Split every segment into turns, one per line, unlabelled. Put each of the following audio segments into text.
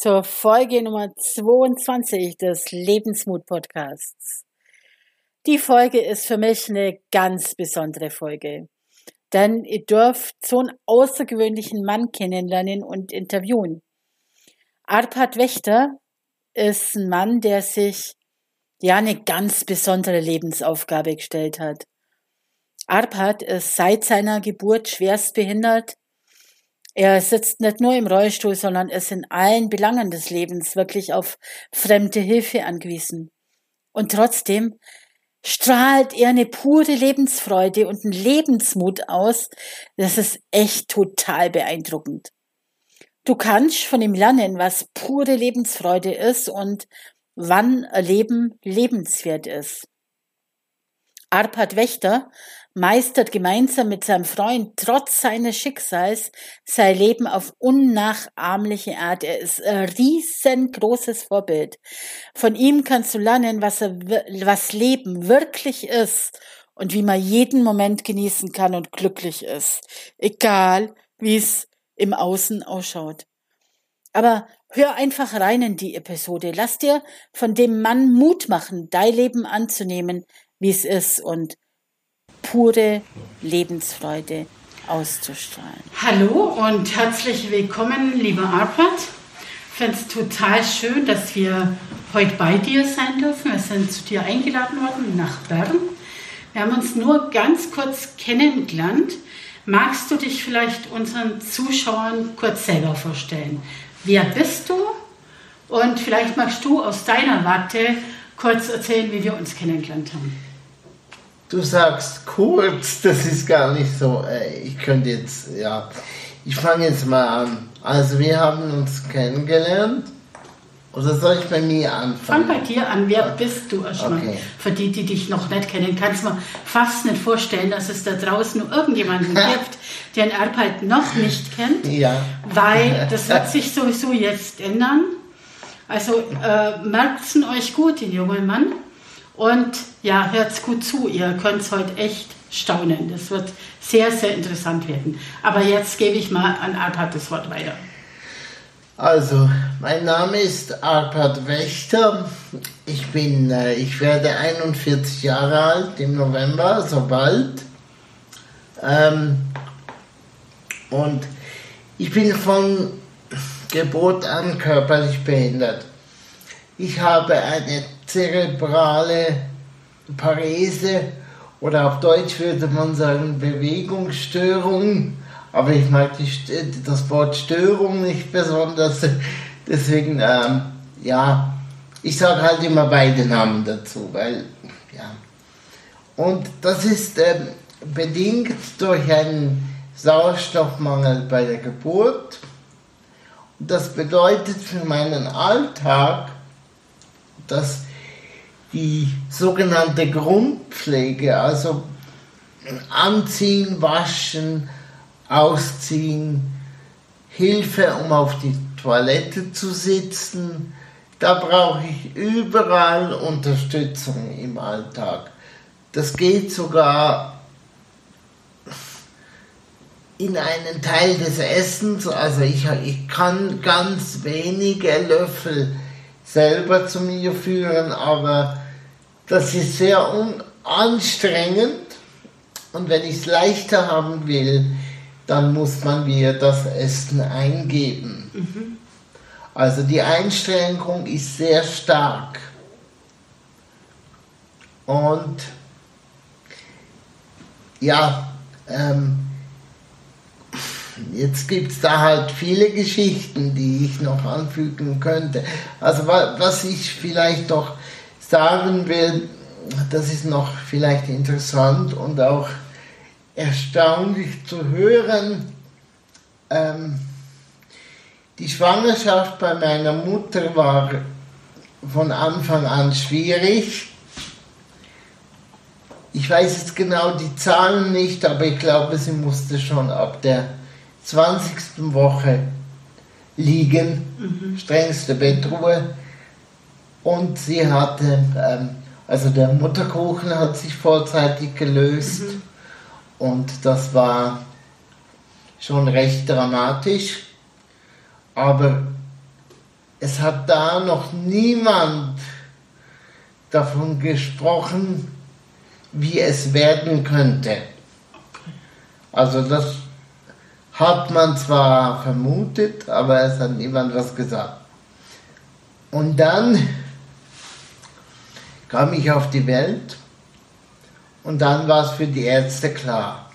zur Folge Nummer 22 des Lebensmut Podcasts. Die Folge ist für mich eine ganz besondere Folge, denn ihr dürft so einen außergewöhnlichen Mann kennenlernen und interviewen. Arpad Wächter ist ein Mann, der sich ja eine ganz besondere Lebensaufgabe gestellt hat. Arpad ist seit seiner Geburt schwerst behindert er sitzt nicht nur im Rollstuhl, sondern ist in allen Belangen des Lebens wirklich auf fremde Hilfe angewiesen. Und trotzdem strahlt er eine pure Lebensfreude und einen Lebensmut aus. Das ist echt total beeindruckend. Du kannst von ihm lernen, was pure Lebensfreude ist und wann Leben lebenswert ist. Arpad Wächter meistert gemeinsam mit seinem Freund trotz seines Schicksals sein Leben auf unnachahmliche Art. Er ist ein riesengroßes Vorbild. Von ihm kannst du lernen, was, er, was Leben wirklich ist und wie man jeden Moment genießen kann und glücklich ist, egal wie es im Außen ausschaut. Aber hör einfach rein in die Episode. Lass dir von dem Mann Mut machen, dein Leben anzunehmen, wie es ist und pure Lebensfreude auszustrahlen.
Hallo und herzlich willkommen, lieber Arpad. Ich finde es total schön, dass wir heute bei dir sein dürfen. Wir sind zu dir eingeladen worden nach Bern. Wir haben uns nur ganz kurz kennengelernt. Magst du dich vielleicht unseren Zuschauern kurz selber vorstellen? Wer bist du? Und vielleicht magst du aus deiner Warte kurz erzählen, wie wir uns kennengelernt haben.
Du sagst kurz, das ist gar nicht so. Ich könnte jetzt, ja. Ich fange jetzt mal an. Also wir haben uns kennengelernt. Oder soll ich bei mir anfangen?
Fang bei dir an. Wer bist du erstmal? Okay. Für die, die dich noch nicht kennen, kannst du mir fast nicht vorstellen, dass es da draußen nur irgendjemanden gibt, der den Arbeit noch nicht kennt.
Ja.
Weil das wird sich sowieso jetzt ändern. Also äh, merkt es euch gut, den jungen Mann. Und ja, hört's gut zu, ihr könnt heute echt staunen. Das wird sehr, sehr interessant werden. Aber jetzt gebe ich mal an Arpad das Wort weiter.
Also, mein Name ist Arpad Wächter. Ich bin, äh, ich werde 41 Jahre alt im November, so bald. Ähm, und ich bin von Geburt an körperlich behindert. Ich habe eine zerebrale Parese oder auf Deutsch würde man sagen Bewegungsstörung, aber ich mag die, das Wort Störung nicht besonders, deswegen ähm, ja, ich sage halt immer beide Namen dazu, weil ja. Und das ist ähm, bedingt durch einen Sauerstoffmangel bei der Geburt. Und das bedeutet für meinen Alltag, dass die sogenannte Grundpflege, also Anziehen, Waschen, Ausziehen, Hilfe, um auf die Toilette zu sitzen, da brauche ich überall Unterstützung im Alltag. Das geht sogar in einen Teil des Essens, also ich, ich kann ganz wenige Löffel selber zu mir führen, aber das ist sehr anstrengend und wenn ich es leichter haben will, dann muss man mir das Essen eingeben. Mhm. Also die Einschränkung ist sehr stark. Und ja, ähm, Jetzt gibt es da halt viele Geschichten, die ich noch anfügen könnte. Also was ich vielleicht noch sagen will, das ist noch vielleicht interessant und auch erstaunlich zu hören. Ähm, die Schwangerschaft bei meiner Mutter war von Anfang an schwierig. ich weiß jetzt genau die Zahlen nicht, aber ich glaube, sie musste schon ab der 20. Woche liegen, mhm. strengste Bettruhe. Und sie hatte, ähm, also der Mutterkuchen hat sich vorzeitig gelöst mhm. und das war schon recht dramatisch. Aber es hat da noch niemand davon gesprochen, wie es werden könnte. Also das hat man zwar vermutet, aber es hat niemand was gesagt. Und dann kam ich auf die Welt und dann war es für die Ärzte klar.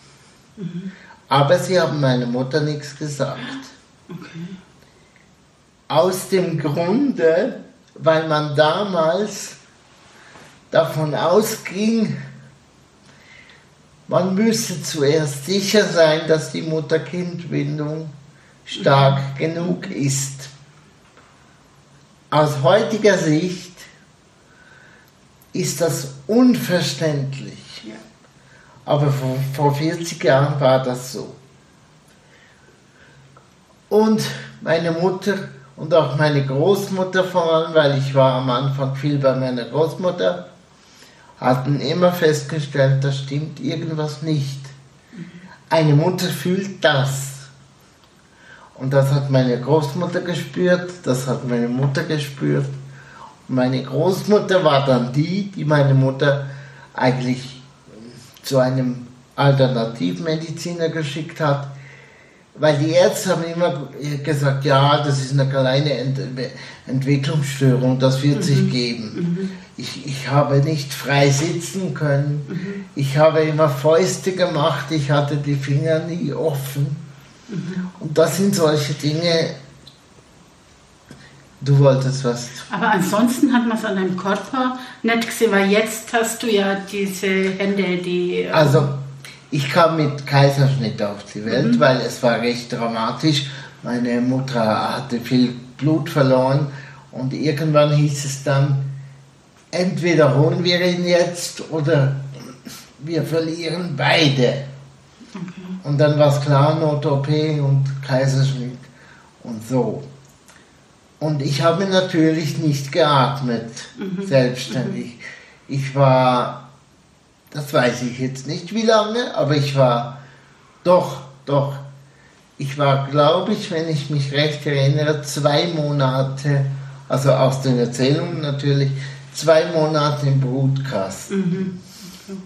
Mhm. Aber sie haben meiner Mutter nichts gesagt. Okay. Aus dem Grunde, weil man damals davon ausging, man müsse zuerst sicher sein, dass die Mutter-Kind-Bindung stark mhm. genug ist. Aus heutiger Sicht ist das unverständlich. Aber vor, vor 40 Jahren war das so. Und meine Mutter und auch meine Großmutter vor allem, weil ich war am Anfang viel bei meiner Großmutter, hatten immer festgestellt, da stimmt irgendwas nicht. Eine Mutter fühlt das. Und das hat meine Großmutter gespürt, das hat meine Mutter gespürt. Meine Großmutter war dann die, die meine Mutter eigentlich zu einem Alternativmediziner geschickt hat, weil die Ärzte haben immer gesagt, ja, das ist eine kleine Ent Entwicklungsstörung, das wird mhm. sich geben. Mhm. Ich, ich habe nicht frei sitzen können, mhm. ich habe immer Fäuste gemacht, ich hatte die Finger nie offen. Mhm. Und das sind solche Dinge, Du wolltest was.
Aber ansonsten hat man es an deinem Körper nicht gesehen, weil jetzt hast du ja diese Hände, die.
Äh, also, ich kam mit Kaiserschnitt auf die Welt, mhm. weil es war recht dramatisch. Meine Mutter hatte viel Blut verloren und irgendwann hieß es dann, entweder holen wir ihn jetzt oder wir verlieren beide. Okay. Und dann war es klar, Not-OP und Kaiserschnitt und so. Und ich habe natürlich nicht geatmet, mhm. selbstständig. Ich war, das weiß ich jetzt nicht wie lange, aber ich war doch, doch, ich war, glaube ich, wenn ich mich recht erinnere, zwei Monate, also aus den Erzählungen natürlich, zwei Monate im Brutkasten. Mhm. Okay.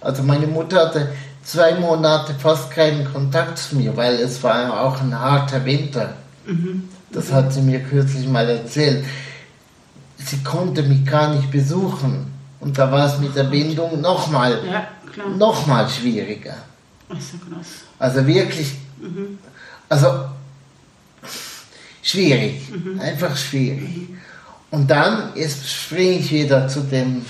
Also meine Mutter hatte zwei Monate fast keinen Kontakt zu mir, weil es war auch ein harter Winter. Mhm. Das hat sie mir kürzlich mal erzählt. Sie konnte mich gar nicht besuchen. Und da war es mit der Bindung nochmal ja, noch mal schwieriger. So also wirklich, mhm. also schwierig, mhm. einfach schwierig. Mhm. Und dann springe ich wieder zu dem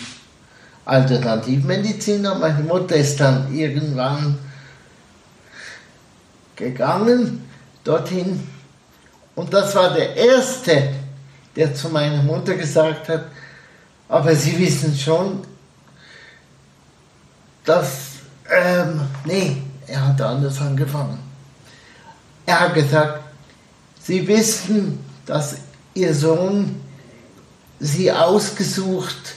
Alternativmediziner. Meine Mutter ist dann irgendwann gegangen dorthin und das war der Erste, der zu meiner Mutter gesagt hat, aber Sie wissen schon, dass, ähm, nee, er hat anders angefangen. Er hat gesagt, Sie wissen, dass Ihr Sohn Sie ausgesucht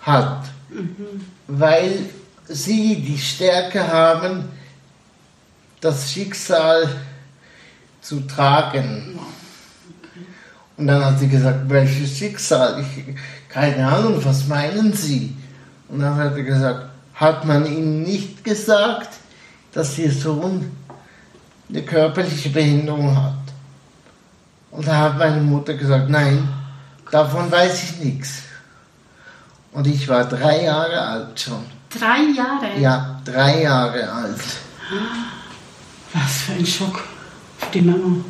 hat, mhm. weil Sie die Stärke haben, das Schicksal zu tragen. Und dann hat sie gesagt, welches Schicksal? Ich, keine Ahnung, was meinen Sie? Und dann hat er gesagt, hat man Ihnen nicht gesagt, dass Ihr Sohn eine körperliche Behinderung hat? Und da hat meine Mutter gesagt, nein, davon weiß ich nichts. Und ich war drei Jahre alt schon.
Drei Jahre?
Ja, drei Jahre alt.
Was für ein Schock die Mama.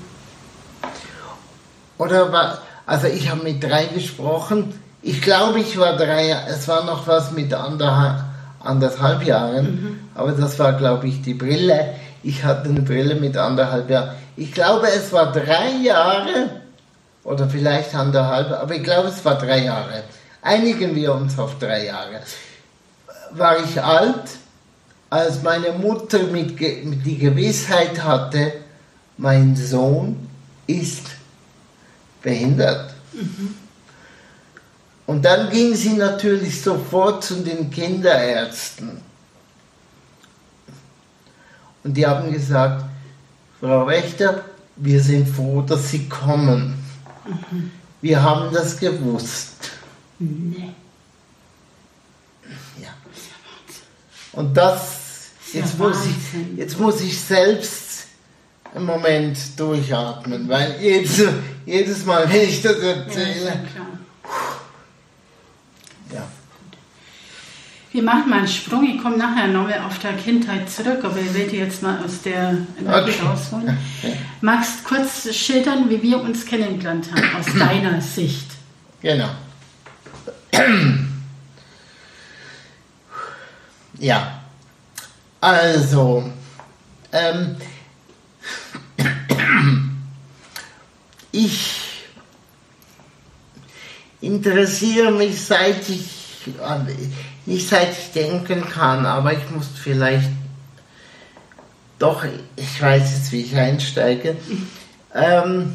Oder war, also ich habe mit drei gesprochen. Ich glaube, ich war drei, es war noch was mit anderthalb, anderthalb Jahren, mhm. aber das war, glaube ich, die Brille. Ich hatte eine Brille mit anderthalb Jahren. Ich glaube, es war drei Jahre oder vielleicht anderthalb, aber ich glaube, es war drei Jahre. Einigen wir uns auf drei Jahre. war ich alt, als meine Mutter mit, mit die Gewissheit hatte, mein Sohn ist behindert. Mhm. Und dann ging sie natürlich sofort zu den Kinderärzten. Und die haben gesagt, Frau Wächter, wir sind froh, dass Sie kommen. Mhm. Wir haben das gewusst. Nee. Ja. Und das, jetzt muss, ich, jetzt muss ich selbst im Moment durchatmen, weil jedes, jedes Mal, wenn ich das erzähle, ja,
Wir machen mal einen Sprung. Ich komme nachher nochmal auf der Kindheit zurück, aber ich will dir jetzt mal aus der Energie okay. rausholen. Magst kurz schildern, wie wir uns kennengelernt haben, aus deiner Sicht?
Genau. Ja, also, ähm, ich interessiere mich seit ich nicht seit ich denken kann, aber ich muss vielleicht doch, ich weiß jetzt, wie ich einsteige. Ähm,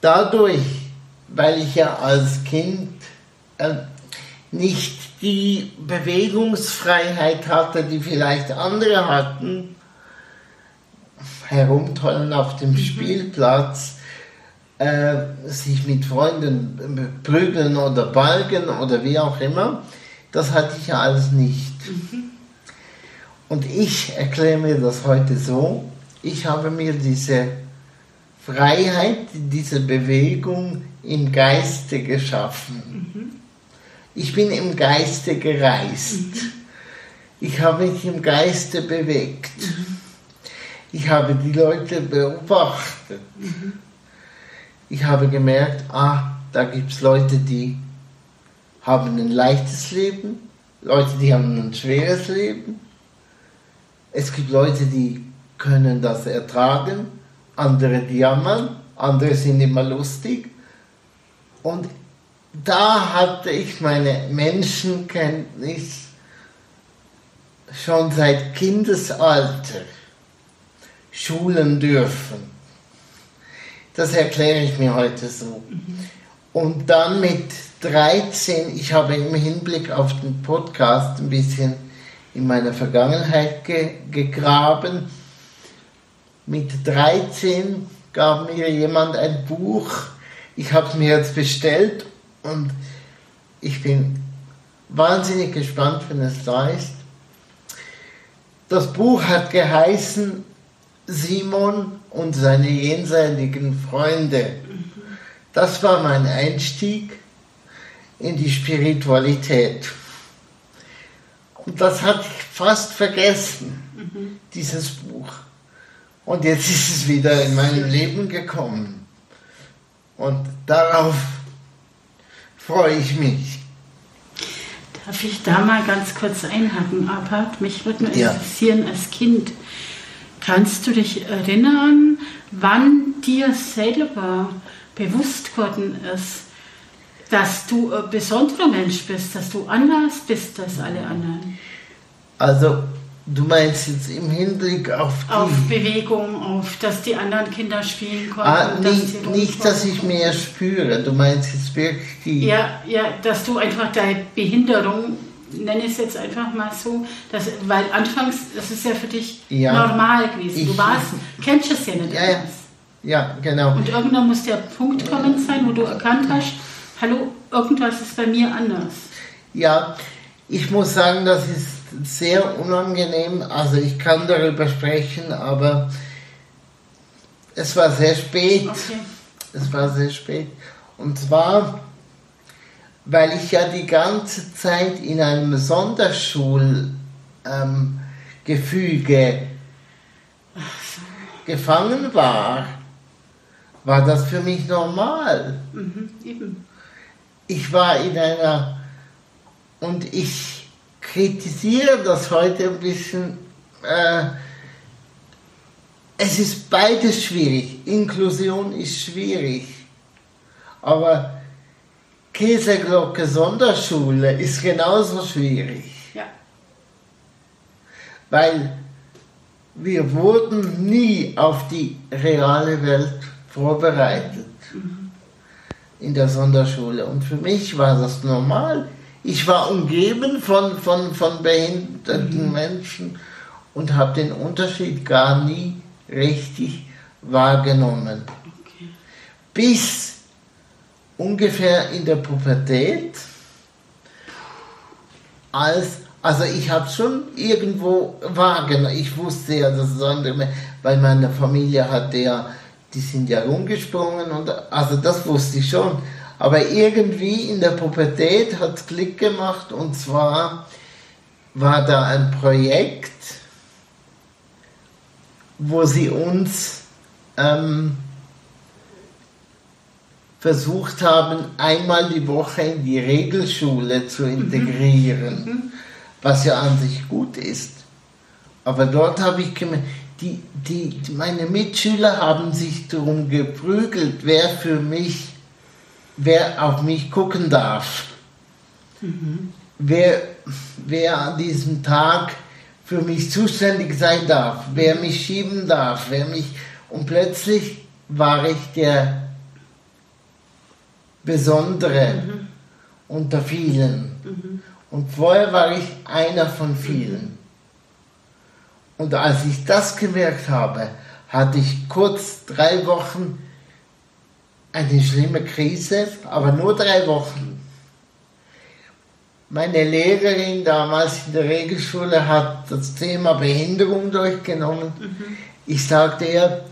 dadurch, weil ich ja als Kind äh, nicht die Bewegungsfreiheit hatte, die vielleicht andere hatten, herumtollen auf dem mhm. Spielplatz, äh, sich mit Freunden prügeln oder balgen oder wie auch immer, das hatte ich ja alles nicht. Mhm. Und ich erkläre mir das heute so, ich habe mir diese Freiheit, diese Bewegung im Geiste geschaffen. Mhm. Ich bin im Geiste gereist. Mhm. Ich habe mich im Geiste bewegt. Ich habe die Leute beobachtet. Ich habe gemerkt, ah, da gibt es Leute, die haben ein leichtes Leben, Leute, die haben ein schweres Leben. Es gibt Leute, die können das ertragen, andere die jammern, andere sind immer lustig. Und da hatte ich meine Menschenkenntnis schon seit Kindesalter schulen dürfen. Das erkläre ich mir heute so. Und dann mit 13, ich habe im Hinblick auf den Podcast ein bisschen in meiner Vergangenheit ge gegraben. Mit 13 gab mir jemand ein Buch. Ich habe es mir jetzt bestellt und ich bin wahnsinnig gespannt, wenn es da ist. Das Buch hat geheißen Simon und seine jenseitigen Freunde. Das war mein Einstieg in die Spiritualität. Und das hatte ich fast vergessen, mhm. dieses Buch. Und jetzt ist es wieder in mein Leben gekommen. Und darauf freue ich mich.
Darf ich da mal ganz kurz einhaken, Abhard? Mich würde interessieren ja. als Kind. Kannst du dich erinnern, wann dir selber bewusst geworden ist, dass du ein besonderer Mensch bist, dass du anders bist als alle anderen?
Also, du meinst jetzt im Hinblick auf
die... Auf Bewegung, auf, dass die anderen Kinder spielen konnten.
Ah, nicht, dass, nicht, dass ich mehr spüre. Du meinst jetzt wirklich die...
Ja, ja, dass du einfach deine Behinderung nenne es jetzt einfach mal so, dass, weil anfangs, das ist ja für dich ja, normal gewesen. Du warst, kennst es ja nicht
ja, anders. Ja, genau.
Und irgendwann muss der Punkt kommen sein, wo du erkannt hast, hallo, irgendwas ist bei mir anders.
Ja, ich muss sagen, das ist sehr unangenehm. Also ich kann darüber sprechen, aber es war sehr spät. Okay. Es war sehr spät. Und zwar weil ich ja die ganze Zeit in einem Sonderschulgefüge ähm, gefangen war, war das für mich normal. Mhm, eben. Ich war in einer, und ich kritisiere das heute ein bisschen, äh, es ist beides schwierig. Inklusion ist schwierig. Aber Käseglocke Sonderschule ist genauso schwierig.
Ja.
Weil wir wurden nie auf die reale Welt vorbereitet in der Sonderschule. Und für mich war das normal. Ich war umgeben von, von, von behinderten mhm. Menschen und habe den Unterschied gar nie richtig wahrgenommen. Okay. Bis ungefähr in der Pubertät, als, also ich habe schon irgendwo wahrgenommen, ich wusste ja, dass es andere, weil meine Familie hatte ja, die sind ja rumgesprungen und also das wusste ich schon. Aber irgendwie in der Pubertät hat es Klick gemacht und zwar war da ein Projekt, wo sie uns ähm, versucht haben, einmal die Woche in die Regelschule zu integrieren, mhm. was ja an sich gut ist. Aber dort habe ich gemerkt, die, die, meine Mitschüler haben sich darum geprügelt, wer für mich, wer auf mich gucken darf. Mhm. Wer, wer an diesem Tag für mich zuständig sein darf, wer mich schieben darf, wer mich. Und plötzlich war ich der Besondere mhm. unter vielen. Mhm. Und vorher war ich einer von vielen. Und als ich das gemerkt habe, hatte ich kurz drei Wochen eine schlimme Krise, aber nur drei Wochen. Meine Lehrerin damals in der Regelschule hat das Thema Behinderung durchgenommen. Mhm. Ich sagte ihr,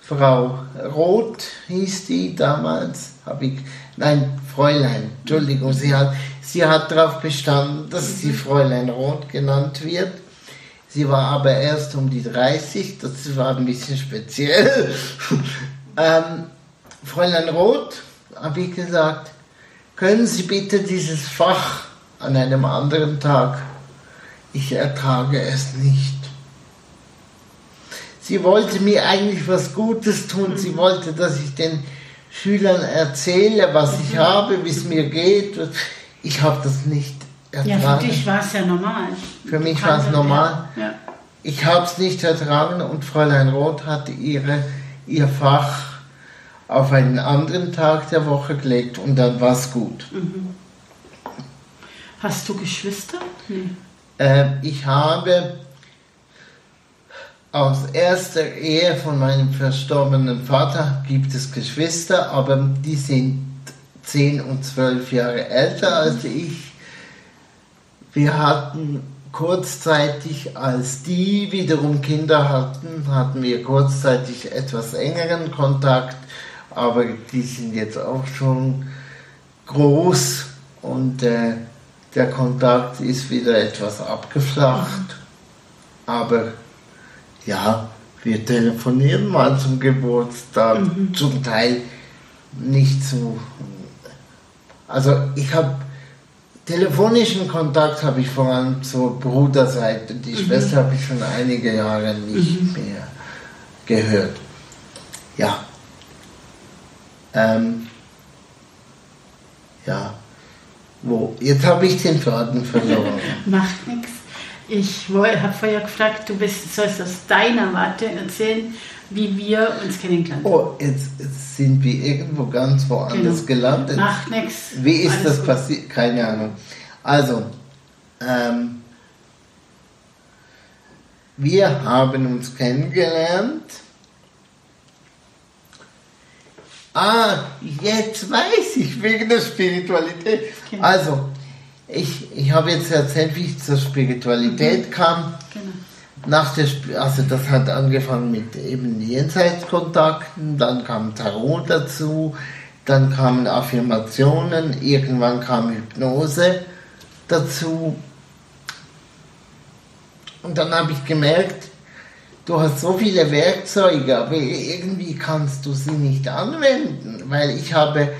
Frau Roth hieß die damals, habe ich, nein, Fräulein, Entschuldigung, sie hat, sie hat darauf bestanden, dass sie Fräulein Roth genannt wird. Sie war aber erst um die 30, das war ein bisschen speziell. ähm, Fräulein Roth, habe ich gesagt, können Sie bitte dieses Fach an einem anderen Tag? Ich ertrage es nicht. Sie wollte mir eigentlich was Gutes tun. Sie wollte, dass ich den Schülern erzähle, was ich habe, wie es mir geht. Ich habe das nicht
ertragen. Ja, für dich war es ja normal.
Für mich war es normal. Ja. Ich habe es nicht ertragen und Fräulein Roth hatte ihre, ihr Fach auf einen anderen Tag der Woche gelegt und dann war es gut. Mhm.
Hast du Geschwister?
Nee. Äh, ich habe aus erster Ehe von meinem verstorbenen Vater gibt es Geschwister, aber die sind 10 und 12 Jahre älter als ich. Wir hatten kurzzeitig, als die wiederum Kinder hatten, hatten wir kurzzeitig etwas engeren Kontakt aber die sind jetzt auch schon groß und äh, der Kontakt ist wieder etwas abgeflacht. Aber ja, wir telefonieren mal zum Geburtstag, mhm. zum Teil nicht so. Also ich habe telefonischen Kontakt habe ich vor allem zur Bruderseite. Die mhm. Schwester habe ich schon einige Jahre nicht mhm. mehr gehört. Ja, ähm, ja, wo? Jetzt habe ich den Faden verloren.
Macht nichts. Ich habe vorher gefragt, du bist, sollst aus deiner Warte erzählen, wie wir uns kennengelernt
haben. Oh, jetzt, jetzt sind wir irgendwo ganz woanders genau. gelandet.
Macht nichts.
Wie ist Alles das passiert? Keine Ahnung. Also, ähm, wir haben uns kennengelernt Ah, jetzt weiß ich, wegen der Spiritualität. Genau. Also, ich, ich habe jetzt erzählt, wie ich zur Spiritualität mhm. kam. Genau. Nach der, also das hat angefangen mit eben Jenseitskontakten, dann kam Tarot dazu, dann kamen Affirmationen, irgendwann kam Hypnose dazu. Und dann habe ich gemerkt, du hast so viele Werkzeuge, aber irgendwie kannst du sie nicht anwenden, weil ich habe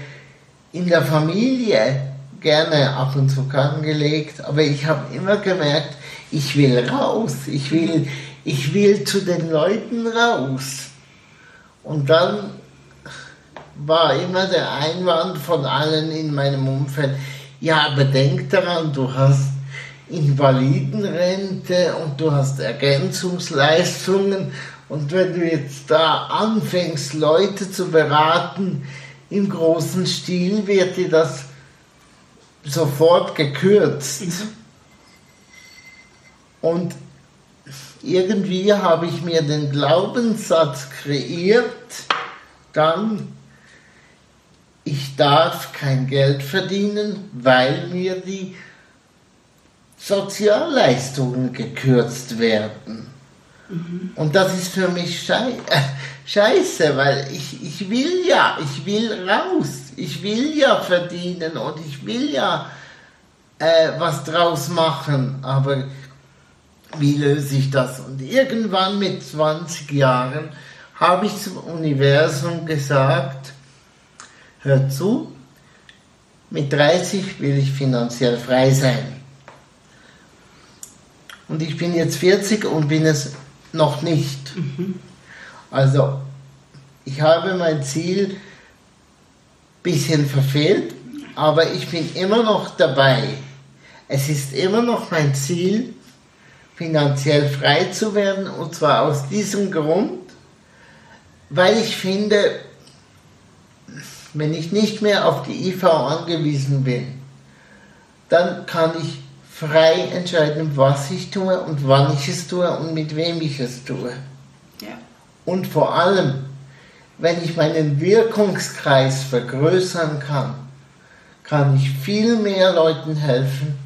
in der Familie gerne ab und zu angelegt, aber ich habe immer gemerkt, ich will raus, ich will, ich will zu den Leuten raus. Und dann war immer der Einwand von allen in meinem Umfeld, ja, aber denk daran, du hast Invalidenrente und du hast Ergänzungsleistungen und wenn du jetzt da anfängst, Leute zu beraten im großen Stil, wird dir das sofort gekürzt. Mhm. Und irgendwie habe ich mir den Glaubenssatz kreiert, dann, ich darf kein Geld verdienen, weil mir die Sozialleistungen gekürzt werden. Mhm. Und das ist für mich schei scheiße, weil ich, ich will ja, ich will raus, ich will ja verdienen und ich will ja äh, was draus machen, aber wie löse ich das? Und irgendwann mit 20 Jahren habe ich zum Universum gesagt, hör zu, mit 30 will ich finanziell frei sein. Und ich bin jetzt 40 und bin es noch nicht. Mhm. Also, ich habe mein Ziel ein bisschen verfehlt, aber ich bin immer noch dabei. Es ist immer noch mein Ziel, finanziell frei zu werden. Und zwar aus diesem Grund, weil ich finde, wenn ich nicht mehr auf die IV angewiesen bin, dann kann ich frei entscheiden, was ich tue und wann ich es tue und mit wem ich es tue. Ja. Und vor allem, wenn ich meinen Wirkungskreis vergrößern kann, kann ich viel mehr Leuten helfen,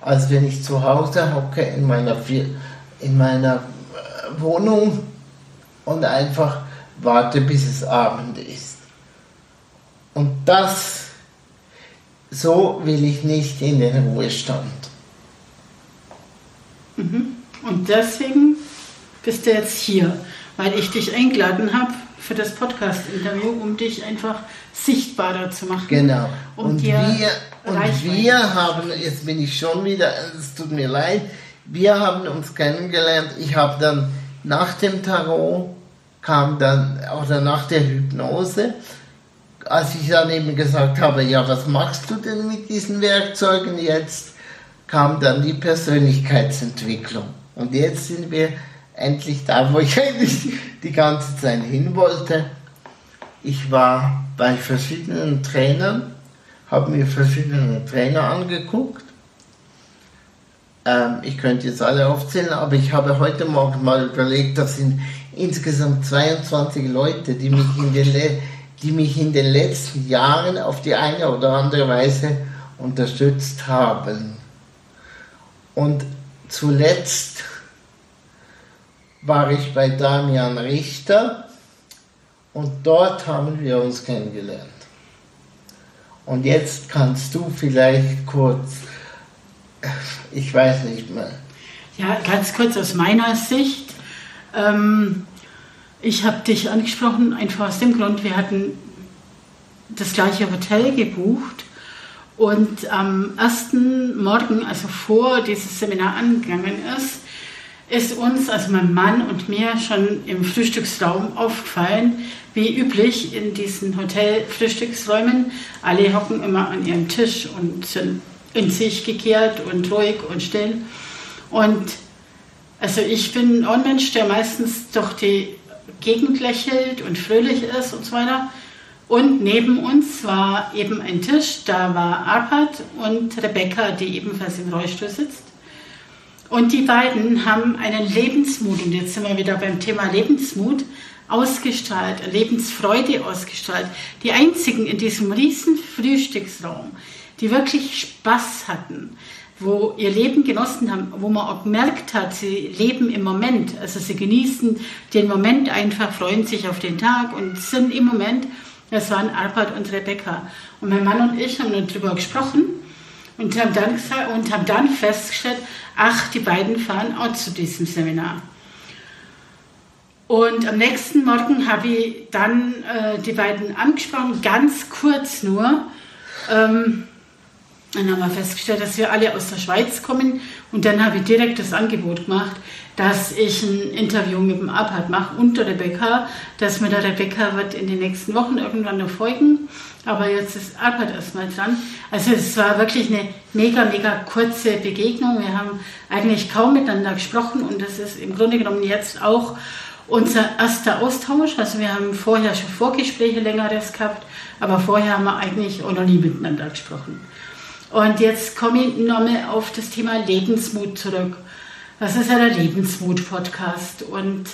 als wenn ich zu Hause hocke in meiner, in meiner äh, Wohnung und einfach warte, bis es Abend ist. Und das, so will ich nicht in den Ruhestand.
Mhm. Und deswegen bist du jetzt hier, weil ich dich eingeladen habe für das Podcast-Interview, um dich einfach sichtbarer zu machen.
Genau. Um und wir, und wir haben, jetzt bin ich schon wieder, es tut mir leid, wir haben uns kennengelernt. Ich habe dann nach dem Tarot kam dann, oder nach der Hypnose, als ich dann eben gesagt habe, ja, was machst du denn mit diesen Werkzeugen jetzt, kam dann die Persönlichkeitsentwicklung. Und jetzt sind wir endlich da, wo ich eigentlich die ganze Zeit hin wollte. Ich war bei verschiedenen Trainern, habe mir verschiedene Trainer angeguckt. Ähm, ich könnte jetzt alle aufzählen, aber ich habe heute Morgen mal überlegt, das sind insgesamt 22 Leute, die mich in den, die mich in den letzten Jahren auf die eine oder andere Weise unterstützt haben. Und zuletzt war ich bei Damian Richter und dort haben wir uns kennengelernt. Und jetzt kannst du vielleicht kurz, ich weiß nicht mehr.
Ja, ganz kurz aus meiner Sicht. Ähm, ich habe dich angesprochen, einfach aus dem Grund, wir hatten das gleiche Hotel gebucht und am ersten Morgen, also vor dieses Seminar angegangen ist, ist uns, also mein Mann und mir, schon im Frühstücksraum aufgefallen, wie üblich in diesen Hotel-Frühstücksräumen. Alle hocken immer an ihrem Tisch und sind in sich gekehrt und ruhig und still. Und also ich bin ein Mensch, der meistens durch die Gegend lächelt und fröhlich ist und so weiter. Und neben uns war eben ein Tisch, da war Arpad und Rebecca, die ebenfalls im Rollstuhl sitzt. Und die beiden haben einen Lebensmut, und jetzt sind wir wieder beim Thema Lebensmut, ausgestrahlt, Lebensfreude ausgestrahlt. Die einzigen in diesem riesen Frühstücksraum, die wirklich Spaß hatten, wo ihr Leben genossen haben, wo man auch gemerkt hat, sie leben im Moment, also sie genießen den Moment einfach, freuen sich auf den Tag und sind im Moment, das waren Albert und Rebecca. Und mein Mann und ich haben darüber gesprochen und haben dann, und haben dann festgestellt, ach, die beiden fahren auch zu diesem Seminar. Und am nächsten Morgen habe ich dann äh, die beiden angesprochen, ganz kurz nur. Ähm, dann haben wir festgestellt, dass wir alle aus der Schweiz kommen. Und dann habe ich direkt das Angebot gemacht, dass ich ein Interview mit dem Abhat mache und der Rebecca. Das mit der Rebecca wird in den nächsten Wochen irgendwann noch folgen. Aber jetzt ist Abhat erstmal dran. Also es war wirklich eine mega, mega kurze Begegnung. Wir haben eigentlich kaum miteinander gesprochen und das ist im Grunde genommen jetzt auch unser erster Austausch. Also wir haben vorher schon Vorgespräche längeres gehabt, aber vorher haben wir eigentlich auch noch nie miteinander gesprochen. Und jetzt komme ich nochmal auf das Thema Lebensmut zurück. Das ist ja der Lebensmut-Podcast. Und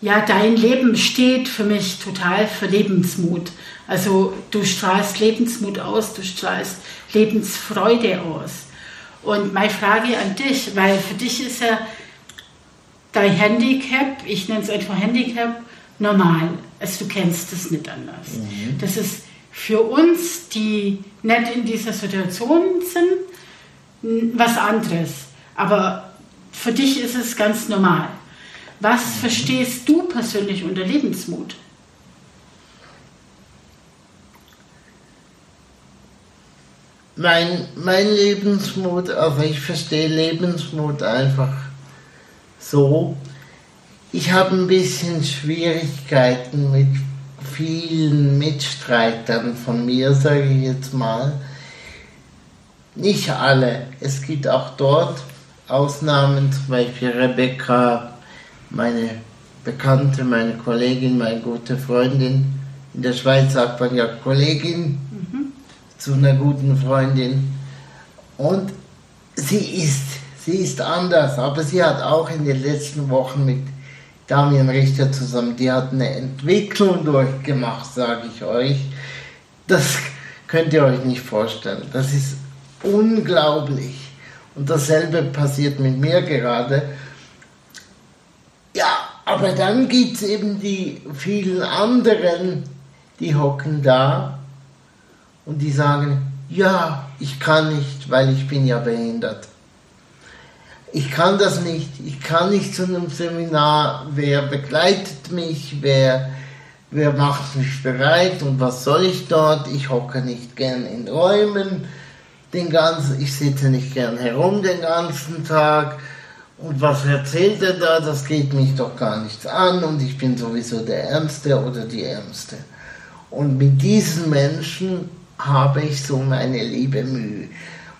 ja, dein Leben steht für mich total für Lebensmut. Also du strahlst Lebensmut aus, du strahlst Lebensfreude aus. Und meine Frage an dich, weil für dich ist ja dein Handicap, ich nenne es einfach Handicap, normal. Also du kennst es nicht anders. Mhm. Das ist für uns, die nicht in dieser Situation sind, was anderes. Aber für dich ist es ganz normal. Was verstehst du persönlich unter Lebensmut?
Mein, mein Lebensmut, also ich verstehe Lebensmut einfach so. Ich habe ein bisschen Schwierigkeiten mit vielen Mitstreitern von mir, sage ich jetzt mal. Nicht alle. Es gibt auch dort Ausnahmen, zum Beispiel Rebecca, meine Bekannte, meine Kollegin, meine gute Freundin. In der Schweiz sagt man ja Kollegin mhm. zu einer guten Freundin. Und sie ist, sie ist anders, aber sie hat auch in den letzten Wochen mit Damian Richter zusammen, die hat eine Entwicklung durchgemacht, sage ich euch. Das könnt ihr euch nicht vorstellen. Das ist unglaublich. Und dasselbe passiert mit mir gerade. Ja, aber dann gibt es eben die vielen anderen, die hocken da und die sagen, ja, ich kann nicht, weil ich bin ja behindert. Ich kann das nicht, ich kann nicht zu einem Seminar, wer begleitet mich, wer, wer macht mich bereit und was soll ich dort, ich hocke nicht gern in Räumen, den ganzen, ich sitze nicht gern herum den ganzen Tag. Und was erzählt er da? Das geht mich doch gar nichts an und ich bin sowieso der Ärmste oder die Ärmste. Und mit diesen Menschen habe ich so meine liebe Mühe.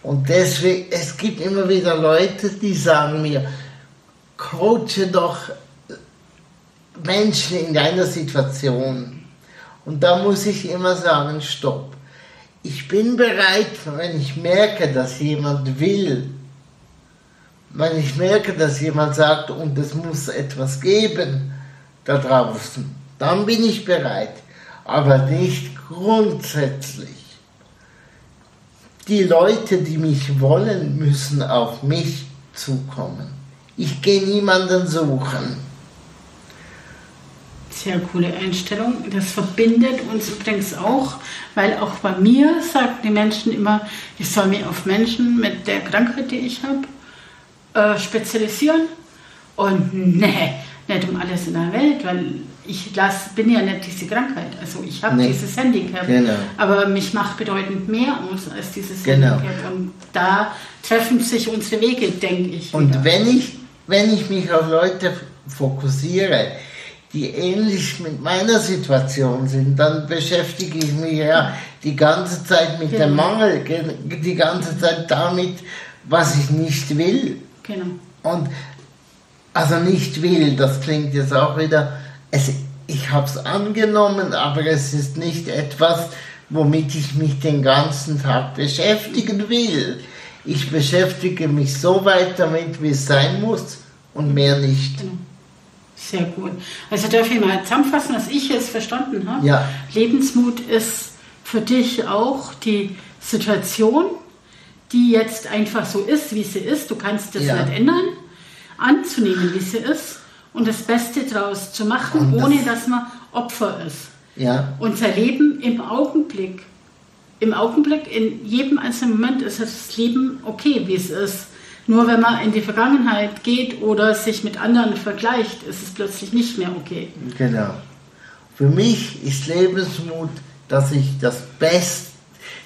Und deswegen, es gibt immer wieder Leute, die sagen mir, coache doch Menschen in deiner Situation. Und da muss ich immer sagen, stopp ich bin bereit, wenn ich merke, dass jemand will, wenn ich merke, dass jemand sagt, und es muss etwas geben da draußen, dann bin ich bereit, aber nicht grundsätzlich. Die Leute, die mich wollen, müssen auf mich zukommen. Ich gehe niemanden suchen.
Sehr coole Einstellung. Das verbindet uns übrigens auch, weil auch bei mir sagen die Menschen immer, ich soll mich auf Menschen mit der Krankheit, die ich habe, äh, spezialisieren. Und nee, nicht um alles in der Welt, weil ich las, bin ja nicht diese Krankheit. Also ich habe nee. dieses Handicap. Genau. Aber mich macht bedeutend mehr aus als dieses genau. Handicap. Und da treffen sich unsere Wege, denke ich.
Und wenn ich, wenn ich mich auf Leute fokussiere, die ähnlich mit meiner Situation sind, dann beschäftige ich mich ja die ganze Zeit mit genau. dem Mangel, die ganze Zeit damit, was ich nicht will. Genau. Und also nicht will, das klingt jetzt auch wieder, es, ich habe es angenommen, aber es ist nicht etwas, womit ich mich den ganzen Tag beschäftigen will. Ich beschäftige mich so weit damit, wie es sein muss und mehr nicht. Genau.
Sehr gut. Also darf ich mal zusammenfassen, was ich jetzt verstanden habe. Ja. Lebensmut ist für dich auch die Situation, die jetzt einfach so ist, wie sie ist. Du kannst das ja. nicht ändern. Anzunehmen, wie sie ist und das Beste daraus zu machen, das ohne dass man Opfer ist. Ja. Unser Leben im Augenblick, im Augenblick, in jedem einzelnen Moment ist das Leben okay, wie es ist. Nur wenn man in die Vergangenheit geht oder sich mit anderen vergleicht, ist es plötzlich nicht mehr okay.
Genau. Für mich ist Lebensmut, dass ich das Beste,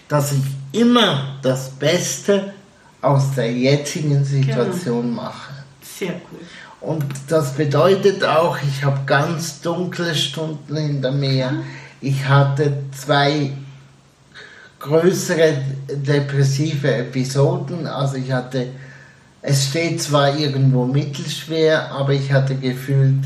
dass ich immer das Beste aus der jetzigen Situation genau. mache.
Sehr cool.
Und das bedeutet auch, ich habe ganz dunkle Stunden hinter mir. Ich hatte zwei größere depressive Episoden. Also ich hatte, es steht zwar irgendwo mittelschwer, aber ich hatte gefühlt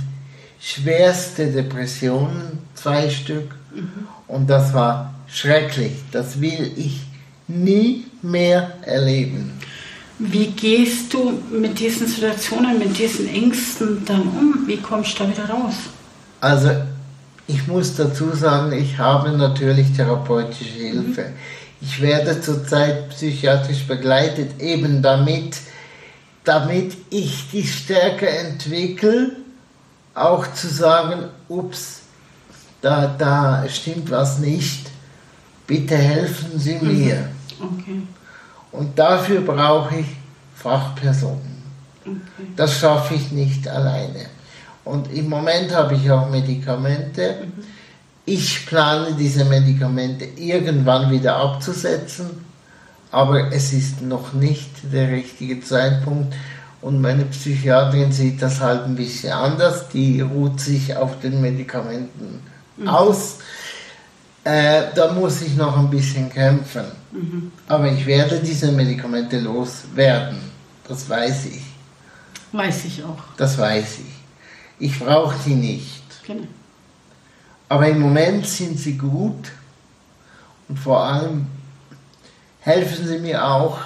schwerste Depressionen, zwei Stück. Mhm. Und das war schrecklich. Das will ich nie mehr erleben.
Wie gehst du mit diesen Situationen, mit diesen Ängsten dann um? Wie kommst du da wieder raus?
Also ich muss dazu sagen, ich habe natürlich therapeutische Hilfe. Mhm. Ich werde zurzeit psychiatrisch begleitet, eben damit, damit ich die Stärke entwickle, auch zu sagen, ups, da, da stimmt was nicht, bitte helfen Sie mhm. mir. Okay. Und dafür brauche ich Fachpersonen. Okay. Das schaffe ich nicht alleine. Und im Moment habe ich auch Medikamente. Mhm. Ich plane diese Medikamente irgendwann wieder abzusetzen, aber es ist noch nicht der richtige Zeitpunkt. Und meine Psychiaterin sieht das halt ein bisschen anders. Die ruht sich auf den Medikamenten mhm. aus. Äh, da muss ich noch ein bisschen kämpfen. Mhm. Aber ich werde diese Medikamente loswerden. Das weiß ich.
Weiß ich auch.
Das weiß ich. Ich brauche die nicht. Genau. Aber im Moment sind sie gut und vor allem helfen sie mir auch,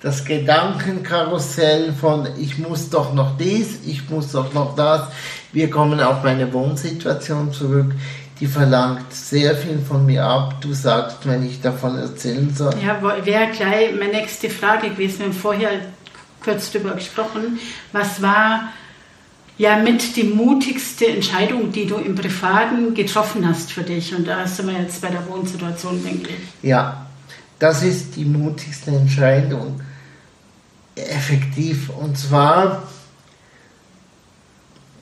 das Gedankenkarussell von ich muss doch noch dies, ich muss doch noch das. Wir kommen auf meine Wohnsituation zurück. Die verlangt sehr viel von mir ab. Du sagst, wenn ich davon erzählen soll.
Ja, wäre gleich meine nächste Frage gewesen. Wir haben vorher kurz darüber gesprochen. Was war ja mit die mutigste Entscheidung, die du im Privaten getroffen hast für dich. Und da sind wir jetzt bei der Wohnsituation, denke ich.
Ja, das ist die mutigste Entscheidung. Effektiv. Und zwar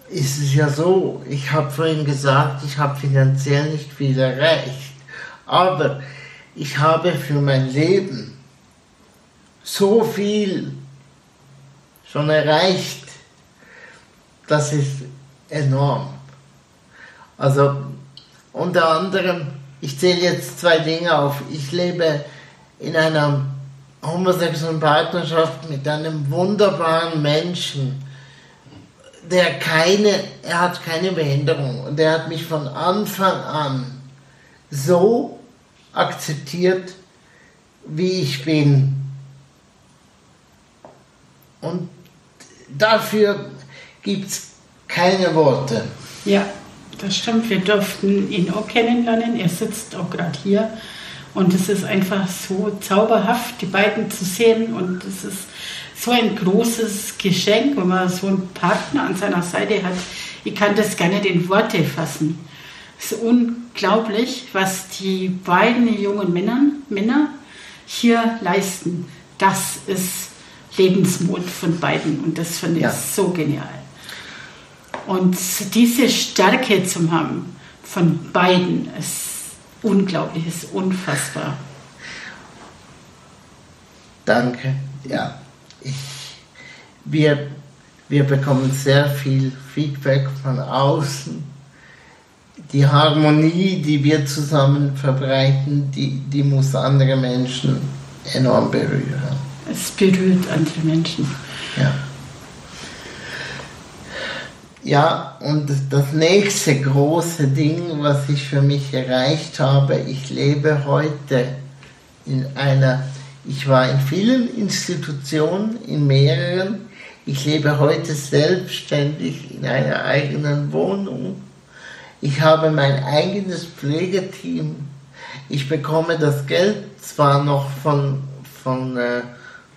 ist es ja so, ich habe vorhin gesagt, ich habe finanziell nicht viel erreicht. Aber ich habe für mein Leben so viel schon erreicht, das ist enorm. Also unter anderem, ich zähle jetzt zwei Dinge auf. Ich lebe in einer homosexuellen Partnerschaft mit einem wunderbaren Menschen, der keine, er hat keine Behinderung und er hat mich von Anfang an so akzeptiert, wie ich bin. Und dafür gibt es keine Worte.
Ja, das stimmt. Wir durften ihn auch kennenlernen. Er sitzt auch gerade hier. Und es ist einfach so zauberhaft, die beiden zu sehen. Und es ist so ein großes Geschenk, wenn man so einen Partner an seiner Seite hat. Ich kann das gar nicht in Worte fassen. Es ist unglaublich, was die beiden jungen Männer, Männer hier leisten. Das ist Lebensmut von beiden und das finde ich ja. so genial. Und diese Stärke zu haben von beiden ist unglaublich, ist unfassbar.
Danke. Ja, wir, wir bekommen sehr viel Feedback von außen. Die Harmonie, die wir zusammen verbreiten, die, die muss andere Menschen enorm berühren.
Es berührt andere Menschen.
Ja. Ja, und das nächste große Ding, was ich für mich erreicht habe, ich lebe heute in einer, ich war in vielen Institutionen, in mehreren, ich lebe heute selbstständig in einer eigenen Wohnung. Ich habe mein eigenes Pflegeteam. Ich bekomme das Geld zwar noch von, von, äh,